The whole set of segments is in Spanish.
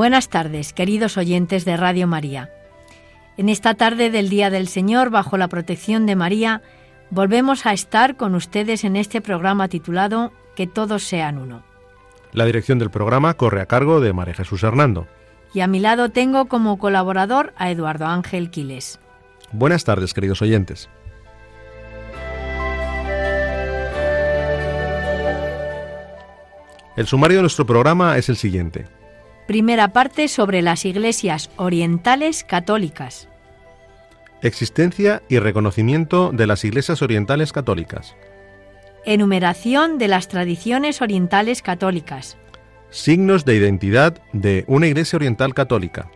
Buenas tardes, queridos oyentes de Radio María. En esta tarde del Día del Señor, bajo la protección de María, volvemos a estar con ustedes en este programa titulado Que todos sean uno. La dirección del programa corre a cargo de María Jesús Hernando. Y a mi lado tengo como colaborador a Eduardo Ángel Quiles. Buenas tardes, queridos oyentes. El sumario de nuestro programa es el siguiente. Primera parte sobre las iglesias orientales católicas. Existencia y reconocimiento de las iglesias orientales católicas. Enumeración de las tradiciones orientales católicas. Signos de identidad de una iglesia oriental católica.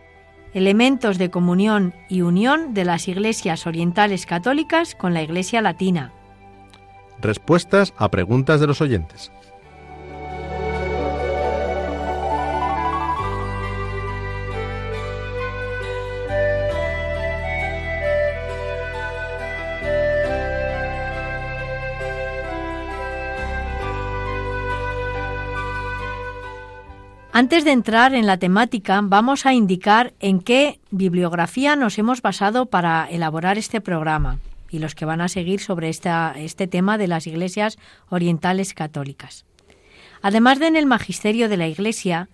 Elementos de comunión y unión de las iglesias orientales católicas con la iglesia latina. Respuestas a preguntas de los oyentes. Antes de entrar en la temática, vamos a indicar en qué bibliografía nos hemos basado para elaborar este programa y los que van a seguir sobre este tema de las iglesias orientales católicas. Además de en el magisterio de la Iglesia,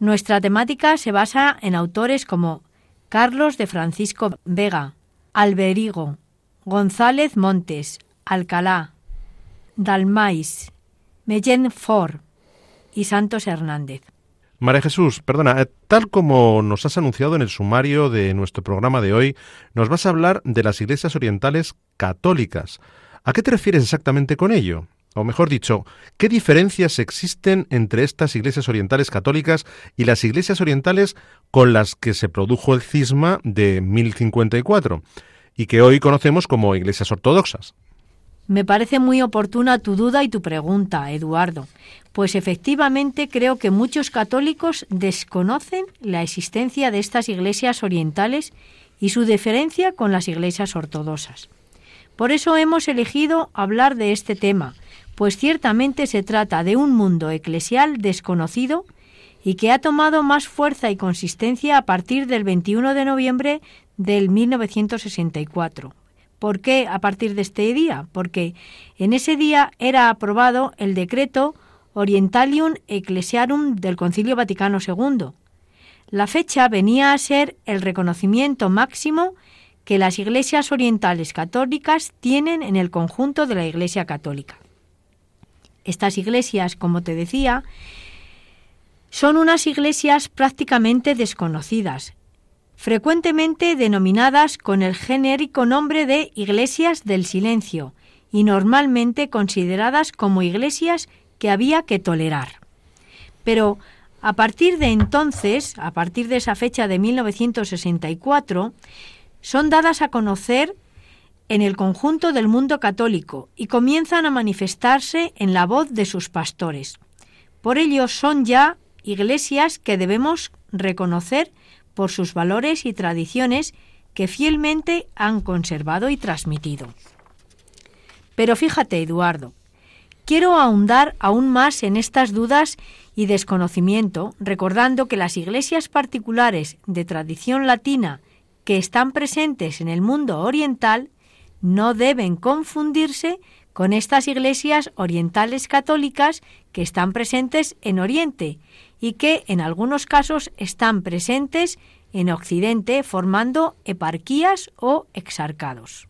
nuestra temática se basa en autores como Carlos de Francisco Vega, Alberigo, González Montes, Alcalá, Dalmais, Mellén Ford y Santos Hernández. María Jesús, perdona, eh, tal como nos has anunciado en el sumario de nuestro programa de hoy, nos vas a hablar de las iglesias orientales católicas. ¿A qué te refieres exactamente con ello? O mejor dicho, ¿qué diferencias existen entre estas iglesias orientales católicas y las iglesias orientales con las que se produjo el cisma de 1054 y que hoy conocemos como iglesias ortodoxas? Me parece muy oportuna tu duda y tu pregunta, Eduardo, pues efectivamente creo que muchos católicos desconocen la existencia de estas iglesias orientales y su diferencia con las iglesias ortodoxas. Por eso hemos elegido hablar de este tema, pues ciertamente se trata de un mundo eclesial desconocido y que ha tomado más fuerza y consistencia a partir del 21 de noviembre del 1964 ¿Por qué a partir de este día? Porque en ese día era aprobado el decreto Orientalium Ecclesiarum del Concilio Vaticano II. La fecha venía a ser el reconocimiento máximo que las iglesias orientales católicas tienen en el conjunto de la Iglesia católica. Estas iglesias, como te decía, son unas iglesias prácticamente desconocidas, frecuentemente denominadas con el genérico nombre de iglesias del silencio y normalmente consideradas como iglesias que había que tolerar. Pero a partir de entonces, a partir de esa fecha de 1964, son dadas a conocer en el conjunto del mundo católico y comienzan a manifestarse en la voz de sus pastores. Por ello son ya iglesias que debemos reconocer por sus valores y tradiciones que fielmente han conservado y transmitido. Pero fíjate, Eduardo, quiero ahondar aún más en estas dudas y desconocimiento, recordando que las iglesias particulares de tradición latina que están presentes en el mundo oriental no deben confundirse con estas iglesias orientales católicas que están presentes en Oriente y que en algunos casos están presentes en Occidente formando eparquías o exarcados.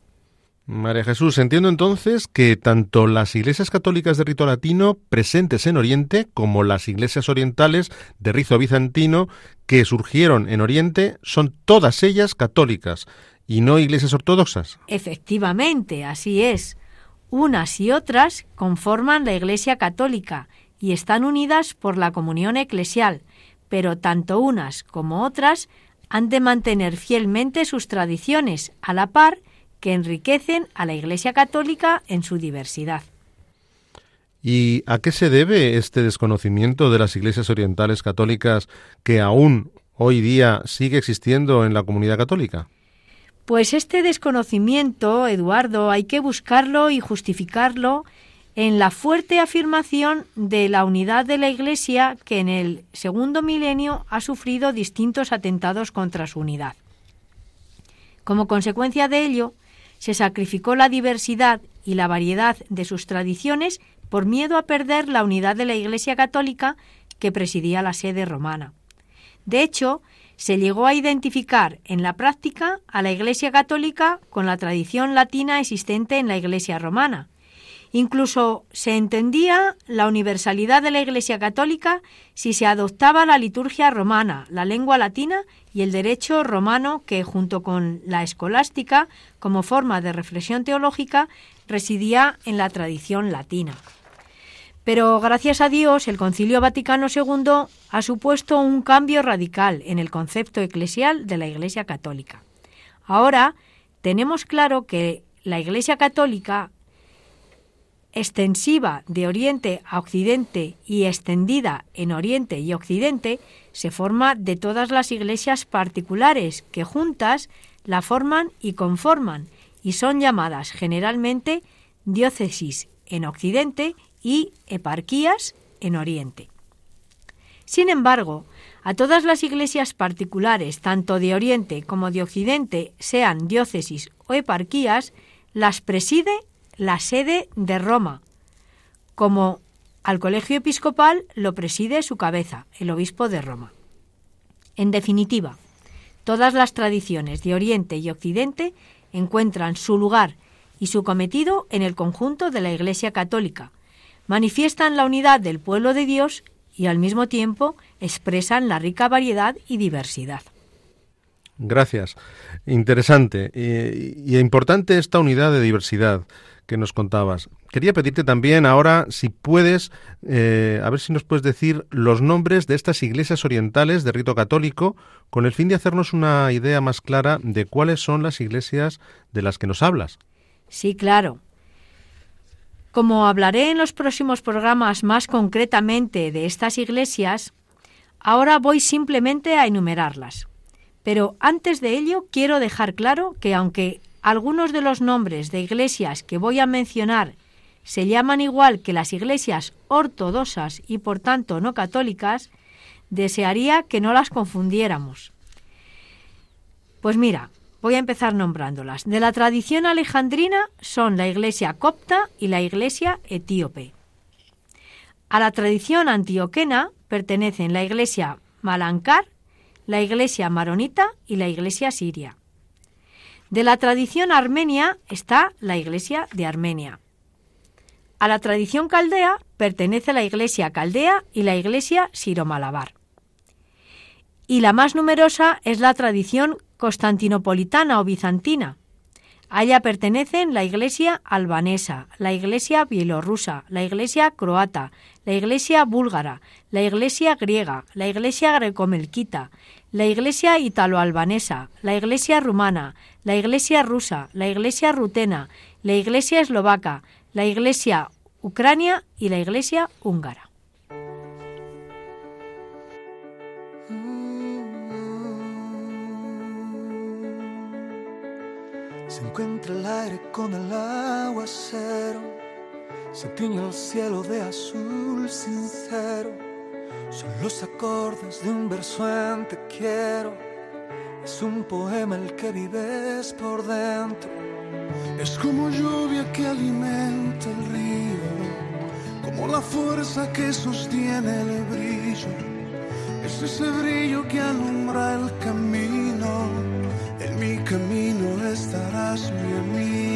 María Jesús, entiendo entonces que tanto las iglesias católicas de rito latino presentes en Oriente como las iglesias orientales de rito bizantino que surgieron en Oriente son todas ellas católicas y no iglesias ortodoxas. Efectivamente, así es. Unas y otras conforman la Iglesia católica y están unidas por la comunión eclesial, pero tanto unas como otras han de mantener fielmente sus tradiciones, a la par que enriquecen a la Iglesia Católica en su diversidad. ¿Y a qué se debe este desconocimiento de las iglesias orientales católicas que aún hoy día sigue existiendo en la comunidad católica? Pues este desconocimiento, Eduardo, hay que buscarlo y justificarlo en la fuerte afirmación de la unidad de la Iglesia que en el segundo milenio ha sufrido distintos atentados contra su unidad. Como consecuencia de ello, se sacrificó la diversidad y la variedad de sus tradiciones por miedo a perder la unidad de la Iglesia católica que presidía la sede romana. De hecho, se llegó a identificar en la práctica a la Iglesia católica con la tradición latina existente en la Iglesia romana. Incluso se entendía la universalidad de la Iglesia católica si se adoptaba la liturgia romana, la lengua latina y el derecho romano que, junto con la escolástica, como forma de reflexión teológica, residía en la tradición latina. Pero gracias a Dios el Concilio Vaticano II ha supuesto un cambio radical en el concepto eclesial de la Iglesia Católica. Ahora tenemos claro que la Iglesia Católica, extensiva de Oriente a Occidente y extendida en Oriente y Occidente, se forma de todas las iglesias particulares que juntas la forman y conforman y son llamadas generalmente diócesis en Occidente y eparquías en Oriente. Sin embargo, a todas las iglesias particulares, tanto de Oriente como de Occidente, sean diócesis o eparquías, las preside la sede de Roma, como al colegio episcopal lo preside su cabeza, el obispo de Roma. En definitiva, todas las tradiciones de Oriente y Occidente encuentran su lugar y su cometido en el conjunto de la Iglesia Católica, manifiestan la unidad del pueblo de Dios y al mismo tiempo expresan la rica variedad y diversidad. Gracias. Interesante y, importante esta unidad de diversidad que nos contabas. Quería pedirte también ahora si puedes, eh, a ver si nos puedes decir los nombres de estas iglesias orientales de rito católico, con el fin de hacernos una idea más clara de cuáles son las iglesias de las que nos hablas. Sí, claro. Como hablaré en los próximos programas más concretamente de estas iglesias, ahora voy simplemente a enumerarlas. Pero antes de ello quiero dejar claro que aunque algunos de los nombres de iglesias que voy a mencionar se llaman igual que las iglesias ortodoxas y por tanto no católicas, desearía que no las confundiéramos. Pues mira, Voy a empezar nombrándolas. De la tradición alejandrina son la iglesia copta y la iglesia etíope. A la tradición antioquena pertenecen la iglesia malancar, la iglesia maronita y la iglesia siria. De la tradición armenia está la iglesia de Armenia. A la tradición caldea pertenece la iglesia caldea y la iglesia siromalabar. Y la más numerosa es la tradición constantinopolitana o bizantina. A ella pertenecen la iglesia albanesa, la iglesia bielorrusa, la iglesia croata, la iglesia búlgara, la iglesia griega, la iglesia grecomelquita, la iglesia italo-albanesa, la iglesia rumana, la iglesia rusa, la iglesia rutena, la iglesia eslovaca, la iglesia ucrania y la iglesia húngara. Se encuentra el aire con el aguacero, se tiñe el cielo de azul sincero. Son los acordes de un verso en te quiero. Es un poema el que vives por dentro. Es como lluvia que alimenta el río, como la fuerza que sostiene el brillo. Es ese brillo que alumbra el camino en mi camino estarás mi amigo.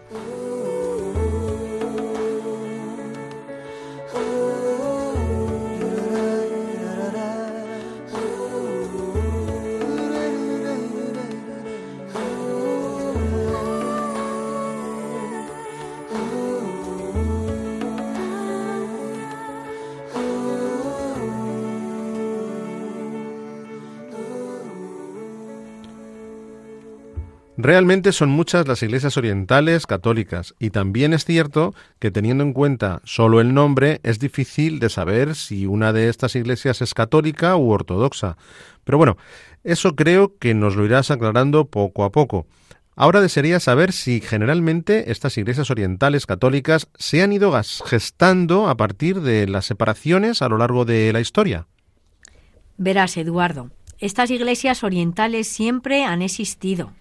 Realmente son muchas las iglesias orientales católicas y también es cierto que teniendo en cuenta solo el nombre es difícil de saber si una de estas iglesias es católica u ortodoxa. Pero bueno, eso creo que nos lo irás aclarando poco a poco. Ahora desearía saber si generalmente estas iglesias orientales católicas se han ido gestando a partir de las separaciones a lo largo de la historia. Verás, Eduardo, estas iglesias orientales siempre han existido.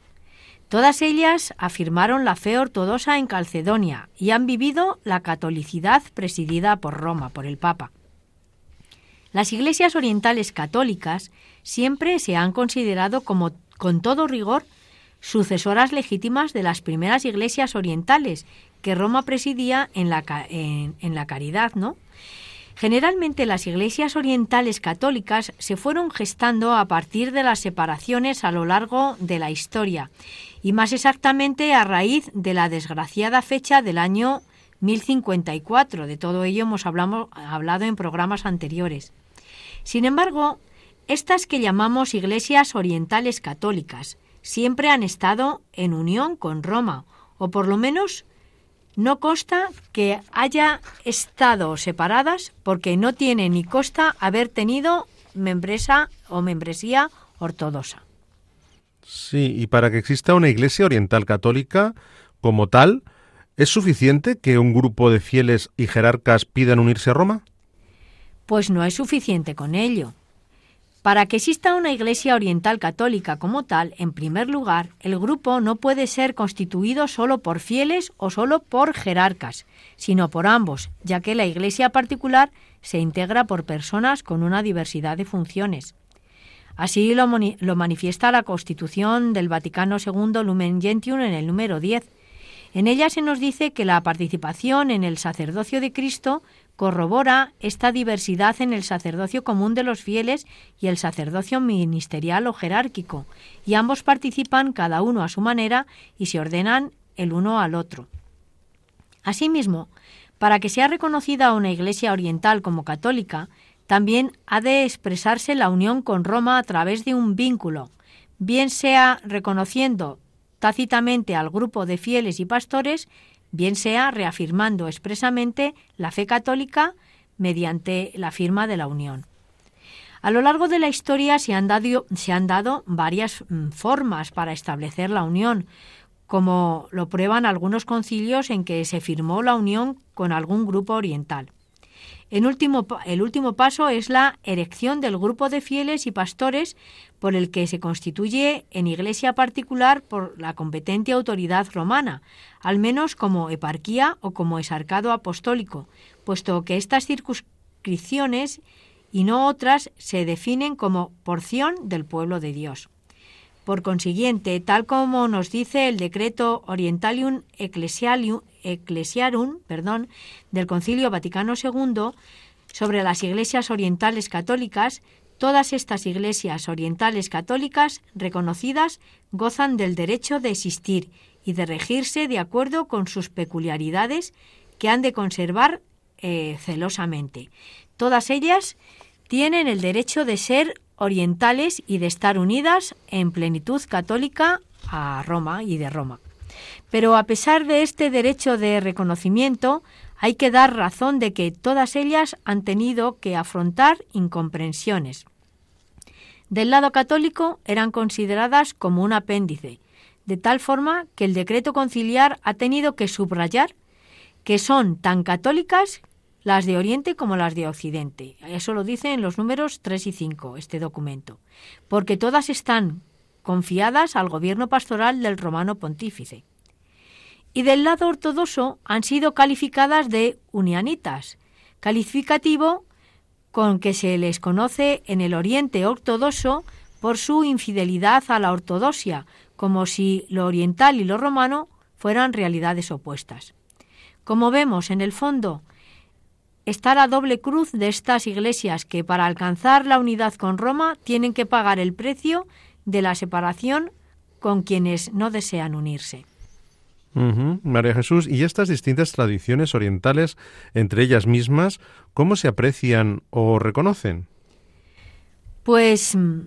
Todas ellas afirmaron la fe ortodoxa en Calcedonia y han vivido la catolicidad presidida por Roma, por el Papa. Las iglesias orientales católicas siempre se han considerado como, con todo rigor, sucesoras legítimas de las primeras iglesias orientales que Roma presidía en la, en la caridad, ¿no? Generalmente las iglesias orientales católicas se fueron gestando a partir de las separaciones a lo largo de la historia y más exactamente a raíz de la desgraciada fecha del año 1054. De todo ello hemos hablado en programas anteriores. Sin embargo, estas que llamamos iglesias orientales católicas siempre han estado en unión con Roma, o por lo menos no consta que haya estado separadas porque no tiene ni consta haber tenido membresa o membresía ortodoxa. Sí, y para que exista una iglesia oriental católica como tal, ¿es suficiente que un grupo de fieles y jerarcas pidan unirse a Roma? Pues no es suficiente con ello. Para que exista una Iglesia Oriental Católica como tal, en primer lugar, el grupo no puede ser constituido solo por fieles o solo por jerarcas, sino por ambos, ya que la Iglesia particular se integra por personas con una diversidad de funciones. Así lo, manifiesta la Constitución del Vaticano II Lumen Gentium en el número 10. En ella se nos dice que la participación en el sacerdocio de Cristo corrobora esta diversidad en el sacerdocio común de los fieles y el sacerdocio ministerial o jerárquico, y ambos participan cada uno a su manera y se ordenan el uno al otro. Asimismo, para que sea reconocida una Iglesia oriental como católica, también ha de expresarse la unión con Roma a través de un vínculo, bien sea reconociendo tácitamente al grupo de fieles y pastores, bien sea reafirmando expresamente la fe católica mediante la firma de la unión. A lo largo de la historia se han dado, se han dado varias mm, formas para establecer la unión, como lo prueban algunos concilios en que se firmó la unión con algún grupo oriental. Último, el último paso es la erección del grupo de fieles y pastores por el que se constituye en iglesia particular por la competente autoridad romana, al menos como eparquía o como esarcado apostólico, puesto que estas circunscripciones y no otras se definen como porción del pueblo de Dios. Por consiguiente, tal como nos dice el decreto Orientalium Ecclesiarum perdón, del Concilio Vaticano II sobre las iglesias orientales católicas, todas estas iglesias orientales católicas reconocidas gozan del derecho de existir y de regirse de acuerdo con sus peculiaridades que han de conservar eh, celosamente. Todas ellas tienen el derecho de ser orientales y de estar unidas en plenitud católica a Roma y de Roma. Pero a pesar de este derecho de reconocimiento, hay que dar razón de que todas ellas han tenido que afrontar incomprensiones. Del lado católico eran consideradas como un apéndice, de tal forma que el decreto conciliar ha tenido que subrayar que son tan católicas las de Oriente como las de Occidente. Eso lo dice en los números 3 y 5 este documento, porque todas están confiadas al gobierno pastoral del romano pontífice. Y del lado ortodoxo han sido calificadas de unianitas, calificativo con que se les conoce en el Oriente ortodoxo por su infidelidad a la ortodoxia, como si lo oriental y lo romano fueran realidades opuestas. Como vemos en el fondo, está la doble cruz de estas iglesias que para alcanzar la unidad con Roma tienen que pagar el precio de la separación con quienes no desean unirse. María Jesús, ¿y estas distintas tradiciones orientales entre ellas mismas, cómo se aprecian o reconocen? Pues mm,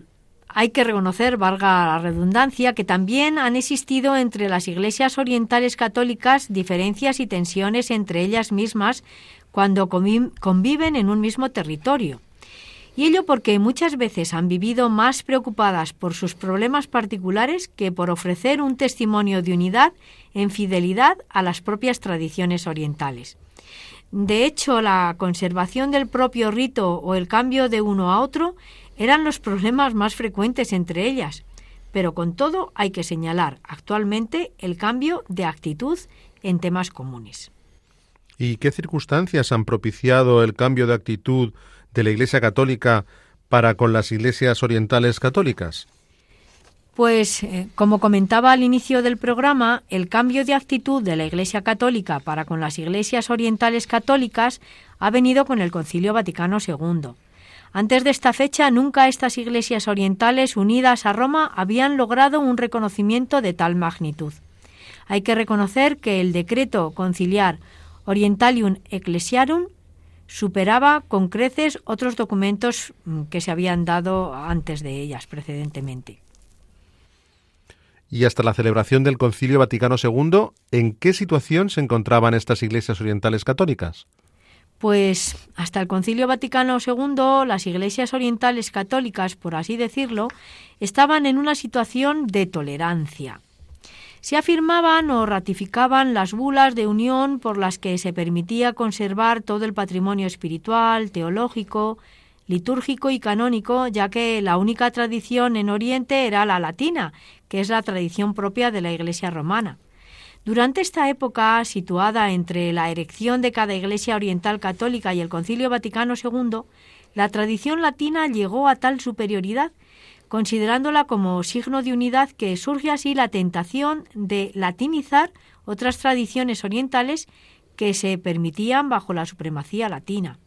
hay que reconocer, valga la redundancia, que también han existido entre las iglesias orientales católicas diferencias y tensiones entre ellas mismas cuando conviven en un mismo territorio. Y ello porque muchas veces han vivido más preocupadas por sus problemas particulares que por ofrecer un testimonio de unidad en fidelidad a las propias tradiciones orientales. De hecho, la conservación del propio rito o el cambio de uno a otro eran los problemas más frecuentes entre ellas. Pero con todo hay que señalar actualmente el cambio de actitud en temas comunes. ¿Y qué circunstancias han propiciado el cambio de actitud de la Iglesia Católica para con las iglesias orientales católicas? Pues, eh, como comentaba al inicio del programa, el cambio de actitud de la Iglesia Católica para con las iglesias orientales católicas ha venido con el Concilio Vaticano II. Antes de esta fecha, nunca estas iglesias orientales unidas a Roma habían logrado un reconocimiento de tal magnitud. Hay que reconocer que el decreto conciliar Orientalium Ecclesiarum superaba con creces otros documentos mm, que se habían dado antes de ellas precedentemente. Y hasta la celebración del Concilio Vaticano II, ¿en qué situación se encontraban estas iglesias orientales católicas? Pues hasta el Concilio Vaticano II, las iglesias orientales católicas, por así decirlo, estaban en una situación de tolerancia se afirmaban o ratificaban las bulas de unión por las que se permitía conservar todo el patrimonio espiritual, teológico, litúrgico y canónico, ya que la única tradición en Oriente era la latina, que es la tradición propia de la Iglesia romana. Durante esta época, situada entre la erección de cada Iglesia oriental católica y el Concilio Vaticano II, la tradición latina llegó a tal superioridad considerándola como signo de unidad que surge así la tentación de latinizar otras tradiciones orientales que se permitían bajo la supremacía latina.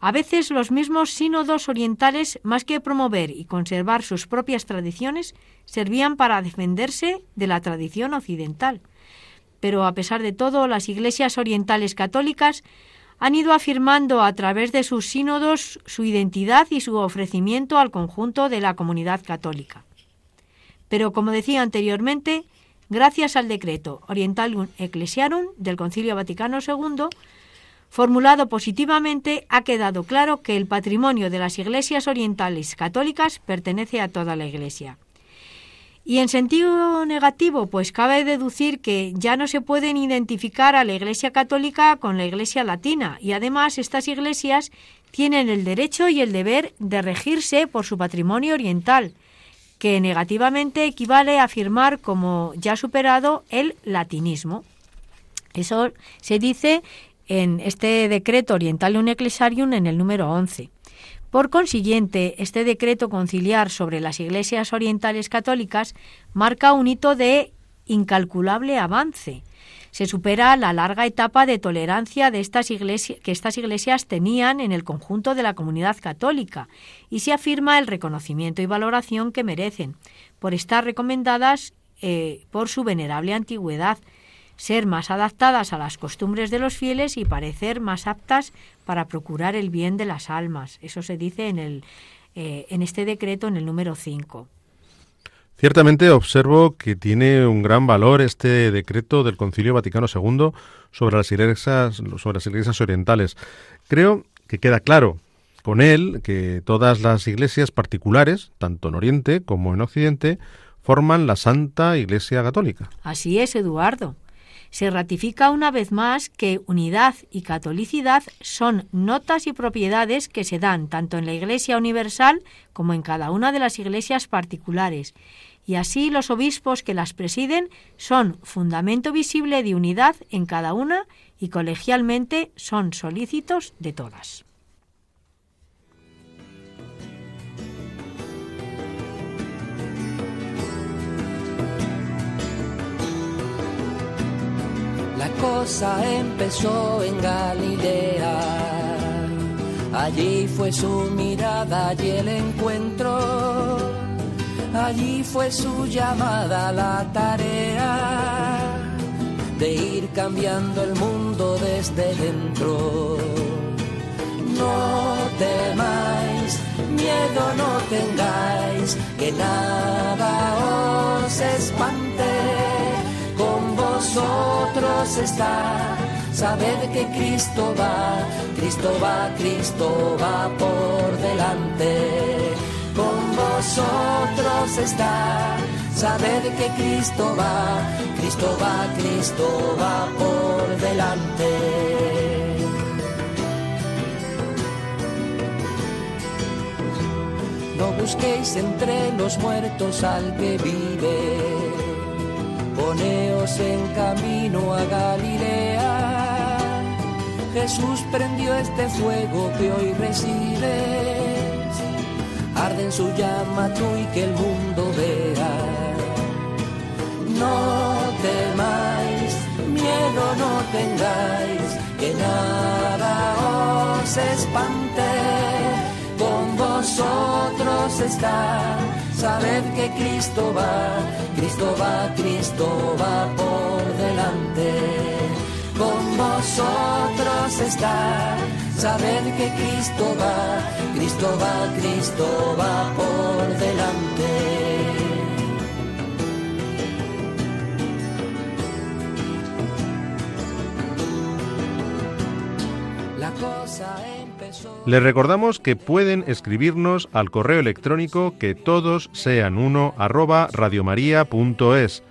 A veces los mismos sínodos orientales, más que promover y conservar sus propias tradiciones, servían para defenderse de la tradición occidental. Pero a pesar de todo, las iglesias orientales católicas han ido afirmando a través de sus sínodos su identidad y su ofrecimiento al conjunto de la comunidad católica. Pero, como decía anteriormente, gracias al decreto Orientalium Ecclesiarum del Concilio Vaticano II, formulado positivamente, ha quedado claro que el patrimonio de las iglesias orientales católicas pertenece a toda la Iglesia. Y en sentido negativo, pues cabe deducir que ya no se pueden identificar a la Iglesia católica con la Iglesia latina y además estas iglesias tienen el derecho y el deber de regirse por su patrimonio oriental, que negativamente equivale a afirmar como ya superado el latinismo. Eso se dice en este decreto Orientalium Ecclesiarium en el número 11. Por consiguiente, este decreto conciliar sobre las iglesias orientales católicas marca un hito de incalculable avance. Se supera la larga etapa de tolerancia de estas iglesias, que estas iglesias tenían en el conjunto de la comunidad católica y se afirma el reconocimiento y valoración que merecen por estar recomendadas eh, por su venerable antigüedad, ser más adaptadas a las costumbres de los fieles y parecer más aptas para procurar el bien de las almas. Eso se dice en, el, eh, en este decreto, en el número 5. Ciertamente observo que tiene un gran valor este decreto del Concilio Vaticano II sobre las iglesias, sobre las iglesias orientales. Creo que queda claro con él que todas las iglesias particulares, tanto en Oriente como en Occidente, forman la Santa Iglesia Católica. Así es, Eduardo se ratifica una vez más que unidad y catolicidad son notas y propiedades que se dan tanto en la Iglesia universal como en cada una de las iglesias particulares, y así los obispos que las presiden son fundamento visible de unidad en cada una y colegialmente son solícitos de todas. Cosa empezó en Galilea. Allí fue su mirada y el encuentro. Allí fue su llamada a la tarea de ir cambiando el mundo desde dentro. No temáis, miedo no tengáis, que nada os espante vosotros está. Sabed que Cristo va, Cristo va, Cristo va por delante. Con vosotros está. Sabed que Cristo va, Cristo va, Cristo va por delante. No busquéis entre los muertos al que vive poneos en camino a Galilea. Jesús prendió este fuego que hoy recibes, arde en su llama tú y que el mundo vea. No temáis, miedo no tengáis, que nada os espante, vosotros está Sabed que Cristo va, Cristo va, Cristo va por delante. Con vosotros está. Sabed que Cristo va, Cristo va, Cristo va por delante. La cosa les recordamos que pueden escribirnos al correo electrónico que todos sean uno arroba radiomaria.es,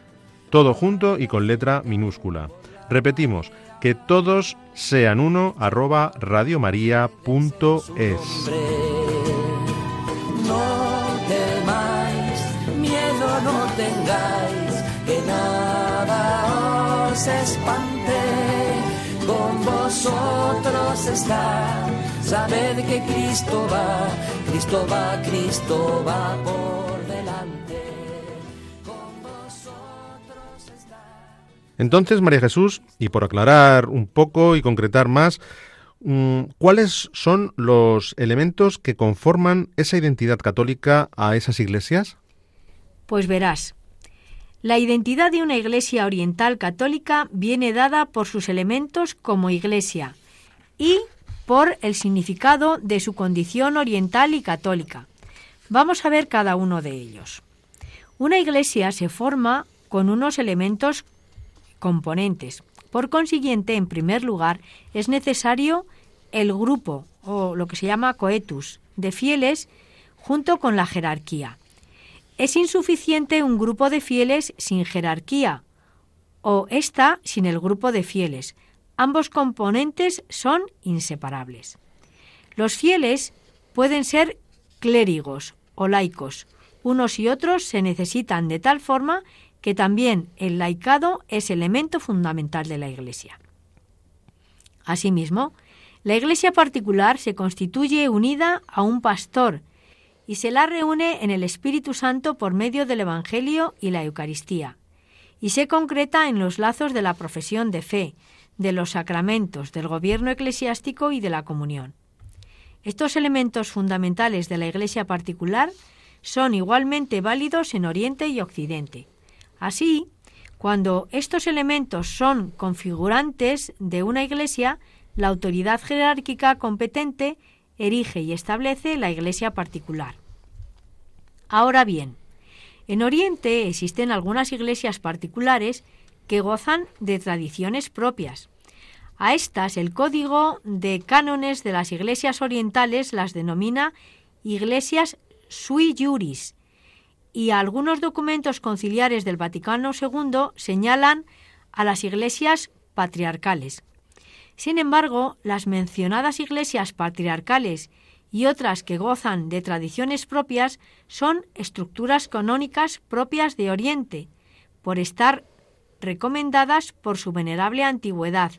todo junto y con letra minúscula. Repetimos, que todos sean uno arroba radiomaria.es. No temáis, miedo no tengáis, que nada os espante, con vosotros está Sabed que Cristo va, Cristo va, Cristo va por delante. Con vosotros está. Entonces, María Jesús, y por aclarar un poco y concretar más, mm, ¿cuáles son los elementos que conforman esa identidad católica a esas iglesias? Pues verás, la identidad de una iglesia oriental católica viene dada por sus elementos como iglesia y por el significado de su condición oriental y católica. Vamos a ver cada uno de ellos. Una iglesia se forma con unos elementos componentes. Por consiguiente, en primer lugar, es necesario el grupo, o lo que se llama coetus, de fieles junto con la jerarquía. Es insuficiente un grupo de fieles sin jerarquía, o esta sin el grupo de fieles. Ambos componentes son inseparables. Los fieles pueden ser clérigos o laicos. Unos y otros se necesitan de tal forma que también el laicado es elemento fundamental de la Iglesia. Asimismo, la Iglesia particular se constituye unida a un pastor y se la reúne en el Espíritu Santo por medio del Evangelio y la Eucaristía, y se concreta en los lazos de la profesión de fe, de los sacramentos, del gobierno eclesiástico y de la comunión. Estos elementos fundamentales de la Iglesia particular son igualmente válidos en Oriente y Occidente. Así, cuando estos elementos son configurantes de una Iglesia, la autoridad jerárquica competente erige y establece la Iglesia particular. Ahora bien, en Oriente existen algunas iglesias particulares que gozan de tradiciones propias. A estas el código de cánones de las iglesias orientales las denomina iglesias sui juris y algunos documentos conciliares del Vaticano II señalan a las iglesias patriarcales. Sin embargo, las mencionadas iglesias patriarcales y otras que gozan de tradiciones propias son estructuras canónicas propias de Oriente, por estar recomendadas por su venerable antigüedad,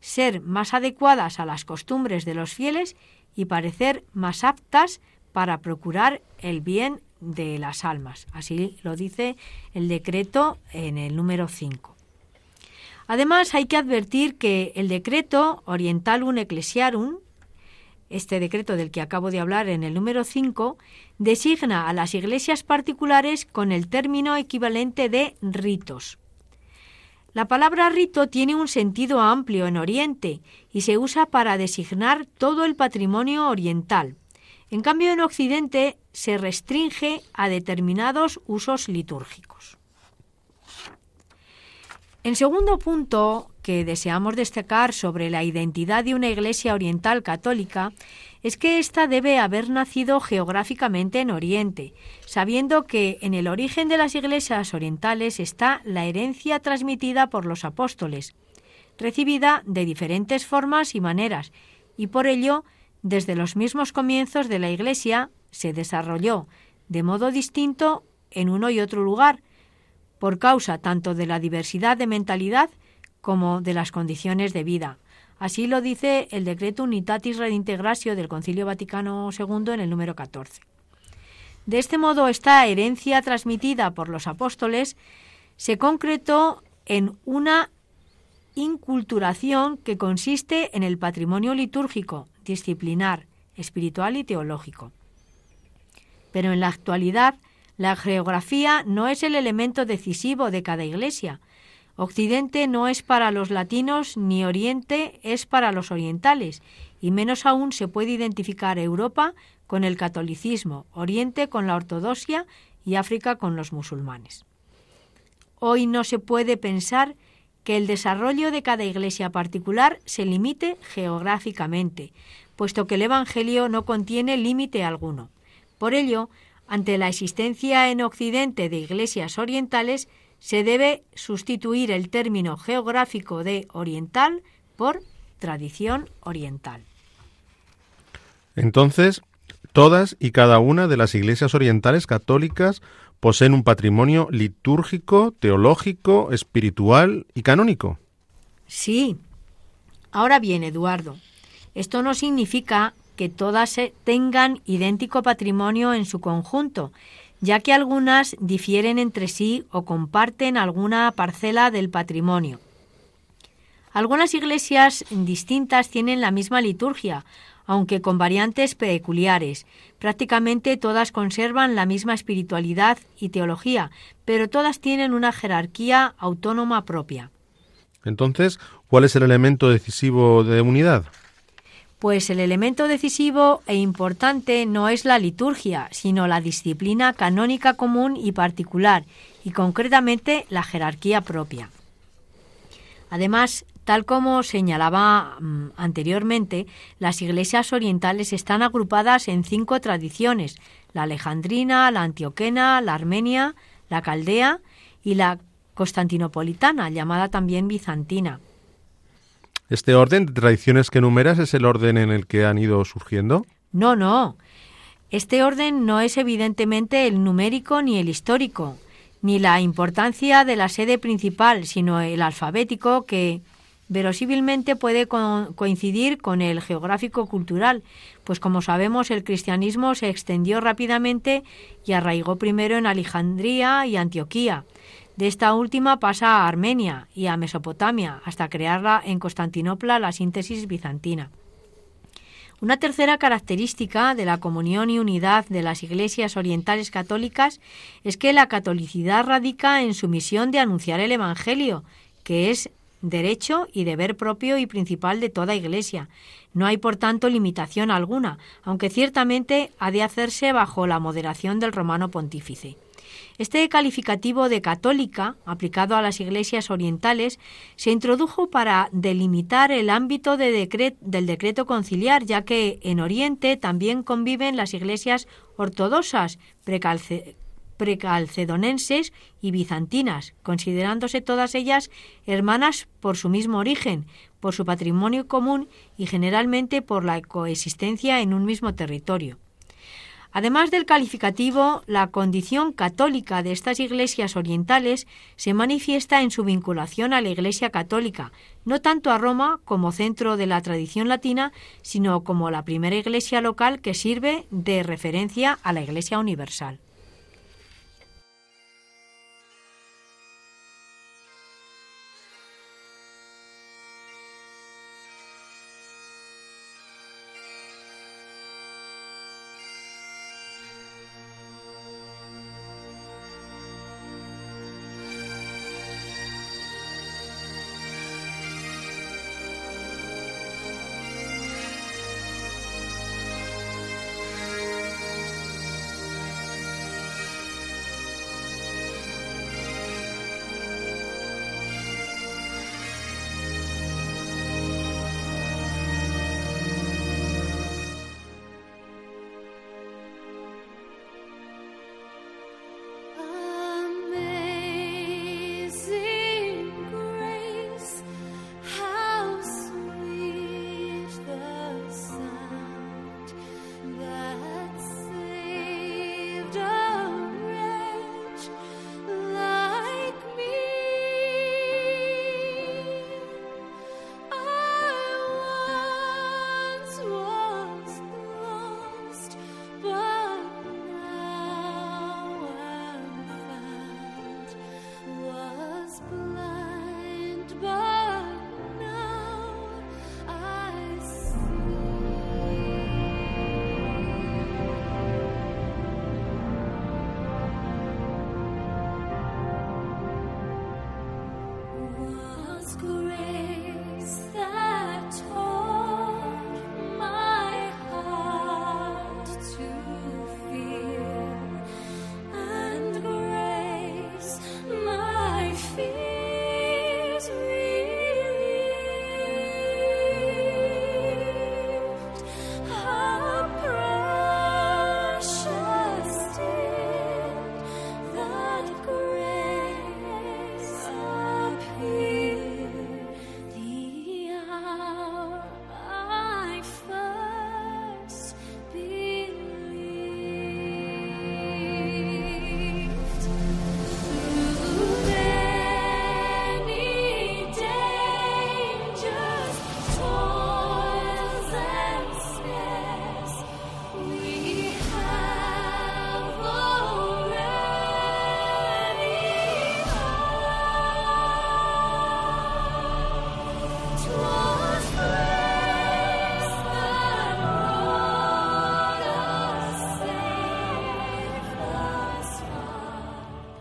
ser más adecuadas a las costumbres de los fieles y parecer más aptas para procurar el bien de las almas. Así lo dice el decreto en el número 5. Además, hay que advertir que el decreto Orientalum Ecclesiarum, este decreto del que acabo de hablar en el número 5, designa a las iglesias particulares con el término equivalente de ritos. La palabra rito tiene un sentido amplio en Oriente y se usa para designar todo el patrimonio oriental. En cambio, en Occidente se restringe a determinados usos litúrgicos. En segundo punto que deseamos destacar sobre la identidad de una Iglesia oriental católica es que ésta debe haber nacido geográficamente en Oriente, sabiendo que en el origen de las iglesias orientales está la herencia transmitida por los apóstoles, recibida de diferentes formas y maneras, y por ello, desde los mismos comienzos de la Iglesia, se desarrolló de modo distinto en uno y otro lugar, por causa tanto de la diversidad de mentalidad como de las condiciones de vida. Así lo dice el decreto Unitatis Redintegratio del Concilio Vaticano II en el número 14. De este modo, esta herencia transmitida por los apóstoles se concretó en una inculturación que consiste en el patrimonio litúrgico, disciplinar, espiritual y teológico. Pero en la actualidad, la geografía no es el elemento decisivo de cada iglesia. Occidente no es para los latinos ni Oriente es para los orientales, y menos aún se puede identificar Europa con el catolicismo, Oriente con la ortodoxia y África con los musulmanes. Hoy no se puede pensar que el desarrollo de cada iglesia particular se limite geográficamente, puesto que el Evangelio no contiene límite alguno. Por ello, ante la existencia en Occidente de iglesias orientales, se debe sustituir el término geográfico de oriental por tradición oriental. Entonces, todas y cada una de las iglesias orientales católicas poseen un patrimonio litúrgico, teológico, espiritual y canónico. Sí. Ahora bien, Eduardo, esto no significa que todas tengan idéntico patrimonio en su conjunto, ya que algunas difieren entre sí o comparten alguna parcela del patrimonio. Algunas iglesias distintas tienen la misma liturgia, aunque con variantes peculiares. Prácticamente todas conservan la misma espiritualidad y teología, pero todas tienen una jerarquía autónoma propia. Entonces, ¿cuál es el elemento decisivo de unidad? Pues el elemento decisivo e importante no es la liturgia, sino la disciplina canónica común y particular, y concretamente la jerarquía propia. Además, tal como señalaba mm, anteriormente, las iglesias orientales están agrupadas en cinco tradiciones, la alejandrina, la antioquena, la armenia, la caldea y la constantinopolitana, llamada también bizantina. ¿Este orden de tradiciones que enumeras es el orden en el que han ido surgiendo? No, no. Este orden no es evidentemente el numérico ni el histórico, ni la importancia de la sede principal, sino el alfabético que verosímilmente puede coincidir con el geográfico-cultural, pues como sabemos el cristianismo se extendió rápidamente y arraigó primero en Alejandría y Antioquía, de esta última pasa a Armenia y a Mesopotamia, hasta crearla en Constantinopla la síntesis bizantina. Una tercera característica de la comunión y unidad de las iglesias orientales católicas es que la catolicidad radica en su misión de anunciar el Evangelio, que es derecho y deber propio y principal de toda iglesia. No hay, por tanto, limitación alguna, aunque ciertamente ha de hacerse bajo la moderación del romano pontífice. Este calificativo de católica, aplicado a las iglesias orientales, se introdujo para delimitar el ámbito del decreto conciliar, ya que en Oriente también conviven las iglesias ortodoxas, precalcedonenses y bizantinas, considerándose todas ellas hermanas por su mismo origen, por su patrimonio común y generalmente por la coexistencia en un mismo territorio. Además del calificativo, la condición católica de estas iglesias orientales se manifiesta en su vinculación a la Iglesia católica, no tanto a Roma como centro de la tradición latina, sino como la primera iglesia local que sirve de referencia a la Iglesia universal.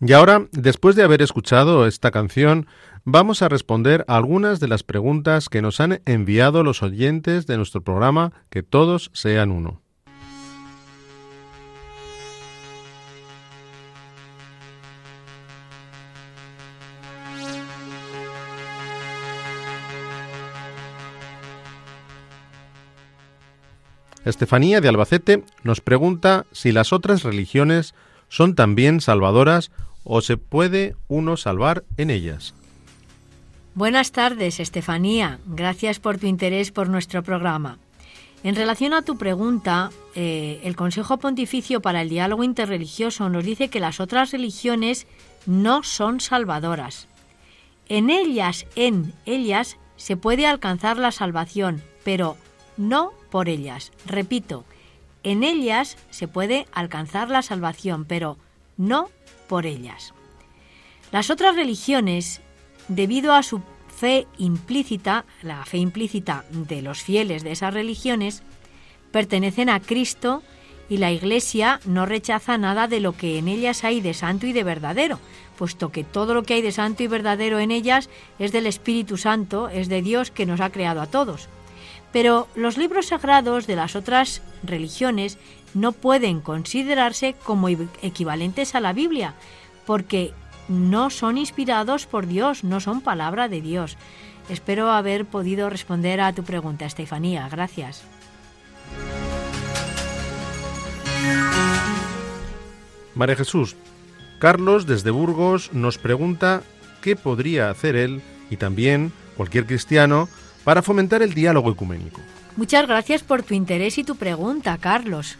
Y ahora, después de haber escuchado esta canción, vamos a responder a algunas de las preguntas que nos han enviado los oyentes de nuestro programa Que todos sean uno. Estefanía de Albacete nos pregunta si las otras religiones son también salvadoras o se puede uno salvar en ellas. Buenas tardes, Estefanía. Gracias por tu interés por nuestro programa. En relación a tu pregunta, eh, el Consejo Pontificio para el Diálogo Interreligioso nos dice que las otras religiones no son salvadoras. En ellas, en ellas, se puede alcanzar la salvación, pero no por ellas. Repito, en ellas se puede alcanzar la salvación, pero no por ellas. Las otras religiones, debido a su fe implícita, la fe implícita de los fieles de esas religiones, pertenecen a Cristo y la Iglesia no rechaza nada de lo que en ellas hay de santo y de verdadero, puesto que todo lo que hay de santo y verdadero en ellas es del Espíritu Santo, es de Dios que nos ha creado a todos. Pero los libros sagrados de las otras religiones no pueden considerarse como equivalentes a la Biblia, porque no son inspirados por Dios, no son palabra de Dios. Espero haber podido responder a tu pregunta, Estefanía. Gracias. María Jesús, Carlos desde Burgos nos pregunta qué podría hacer él y también cualquier cristiano para fomentar el diálogo ecuménico. Muchas gracias por tu interés y tu pregunta, Carlos.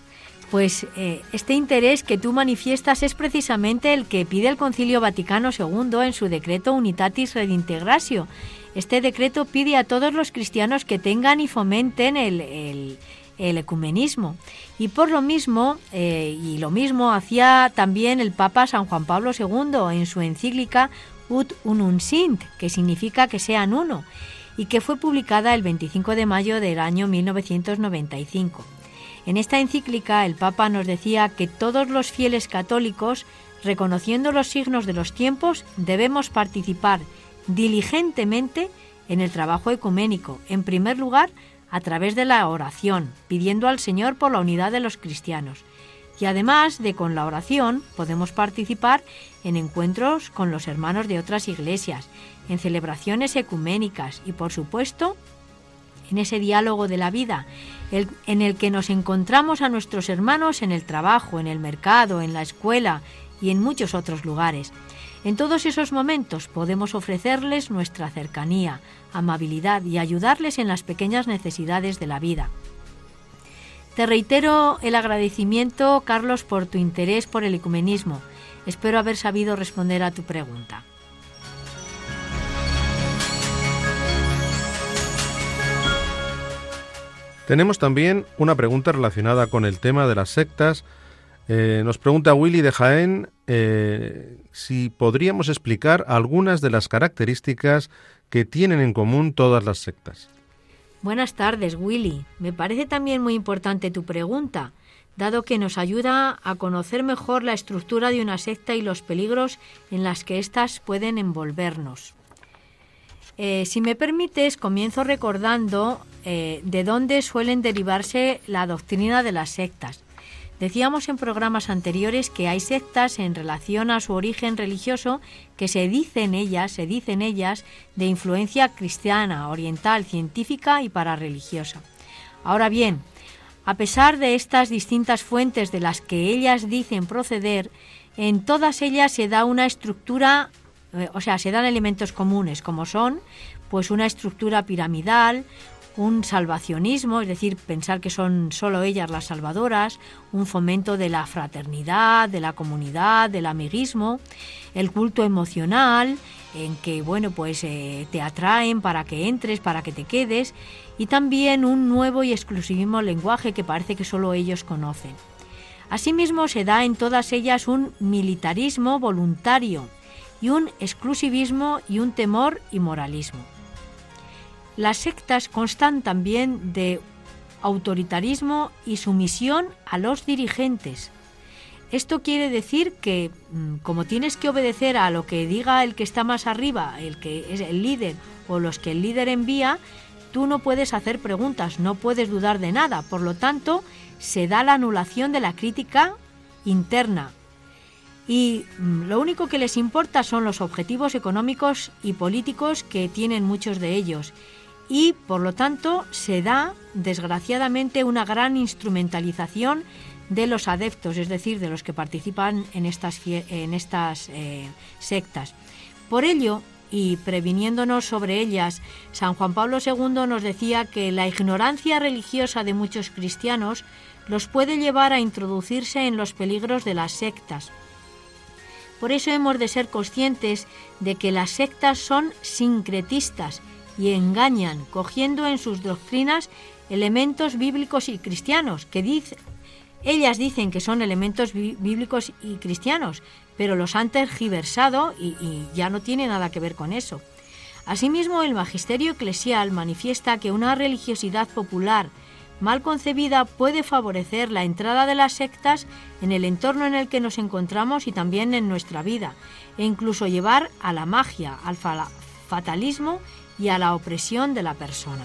Pues eh, este interés que tú manifiestas es precisamente el que pide el Concilio Vaticano II en su decreto Unitatis Redintegratio. Este decreto pide a todos los cristianos que tengan y fomenten el, ecumenismo. Y por lo mismo, eh, y lo mismo hacía también el Papa San Juan Pablo II en su encíclica Ut Unum Sint, que significa que sean uno, y que fue publicada el 25 de mayo del año 1995. En esta encíclica el Papa nos decía que todos los fieles católicos, reconociendo los signos de los tiempos, debemos participar diligentemente en el trabajo ecuménico, en primer lugar a través de la oración, pidiendo al Señor por la unidad de los cristianos. Y además de con la oración podemos participar en encuentros con los hermanos de otras iglesias, en celebraciones ecuménicas y por supuesto en ese diálogo de la vida, en el que nos encontramos a nuestros hermanos en el trabajo, en el mercado, en la escuela y en muchos otros lugares. En todos esos momentos podemos ofrecerles nuestra cercanía, amabilidad y ayudarles en las pequeñas necesidades de la vida. Te reitero el agradecimiento, Carlos, por tu interés por el ecumenismo. Espero haber sabido responder a tu pregunta. Tenemos también una pregunta relacionada con el tema de las sectas. Eh, nos pregunta Willy de Jaén eh, si podríamos explicar algunas de las características que tienen en común todas las sectas. Buenas tardes, Willy. Me parece también muy importante tu pregunta, dado que nos ayuda a conocer mejor la estructura de una secta y los peligros en las que éstas pueden envolvernos. Eh, si me permites, comienzo recordando eh, de dónde suelen derivarse la doctrina de las sectas. Decíamos en programas anteriores que hay sectas en relación a su origen religioso que se dicen ellas, se dicen ellas, de influencia cristiana, oriental, científica y parareligiosa. Ahora bien, a pesar de estas distintas fuentes de las que ellas dicen proceder, en todas ellas se da una estructura eh, o sea, se dan elementos comunes como son pues una estructura piramidal, un salvacionismo, es decir, pensar que son solo ellas las salvadoras, un fomento de la fraternidad, de la comunidad, del amiguismo, el culto emocional, en que bueno pues eh, te atraen para que entres, para que te quedes, y también un nuevo y exclusivismo lenguaje que parece que solo ellos conocen. Asimismo se da en todas ellas un militarismo voluntario y un exclusivismo y un temor y moralismo. Las sectas constan también de autoritarismo y sumisión a los dirigentes. Esto quiere decir que mm, como tienes que obedecer a lo que diga el que está más arriba, el que es el líder o los que el líder envía, tú no puedes hacer preguntas, no puedes dudar de nada. Por lo tanto, se da la anulación de la crítica interna. Y mm, lo único que les importa son los objetivos económicos y políticos que tienen muchos de ellos. Y por lo tanto se da, desgraciadamente, una gran instrumentalización de los adeptos, es decir, de los que participan en estas, en estas eh, sectas. Por ello, y previniéndonos sobre ellas, San Juan Pablo II nos decía que la ignorancia religiosa de muchos cristianos los puede llevar a introducirse en los peligros de las sectas. Por eso hemos de ser conscientes de que las sectas son sincretistas y engañan, cogiendo en sus doctrinas elementos bíblicos y cristianos, que dice, ellas dicen que son elementos bíblicos y cristianos, pero los han tergiversado y, y ya no tiene nada que ver con eso. Asimismo, el magisterio eclesial manifiesta que una religiosidad popular mal concebida puede favorecer la entrada de las sectas en el entorno en el que nos encontramos y también en nuestra vida, e incluso llevar a la magia, al fatalismo y a la opresión de la persona.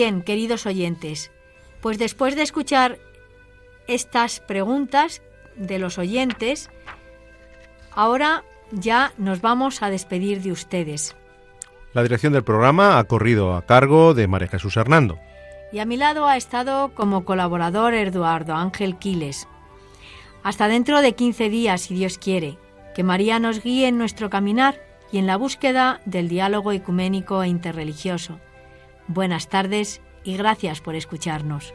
Bien, queridos oyentes, pues después de escuchar estas preguntas de los oyentes, ahora ya nos vamos a despedir de ustedes. La dirección del programa ha corrido a cargo de María Jesús Hernando. Y a mi lado ha estado como colaborador Eduardo Ángel Quiles. Hasta dentro de 15 días, si Dios quiere, que María nos guíe en nuestro caminar y en la búsqueda del diálogo ecuménico e interreligioso Buenas tardes y gracias por escucharnos.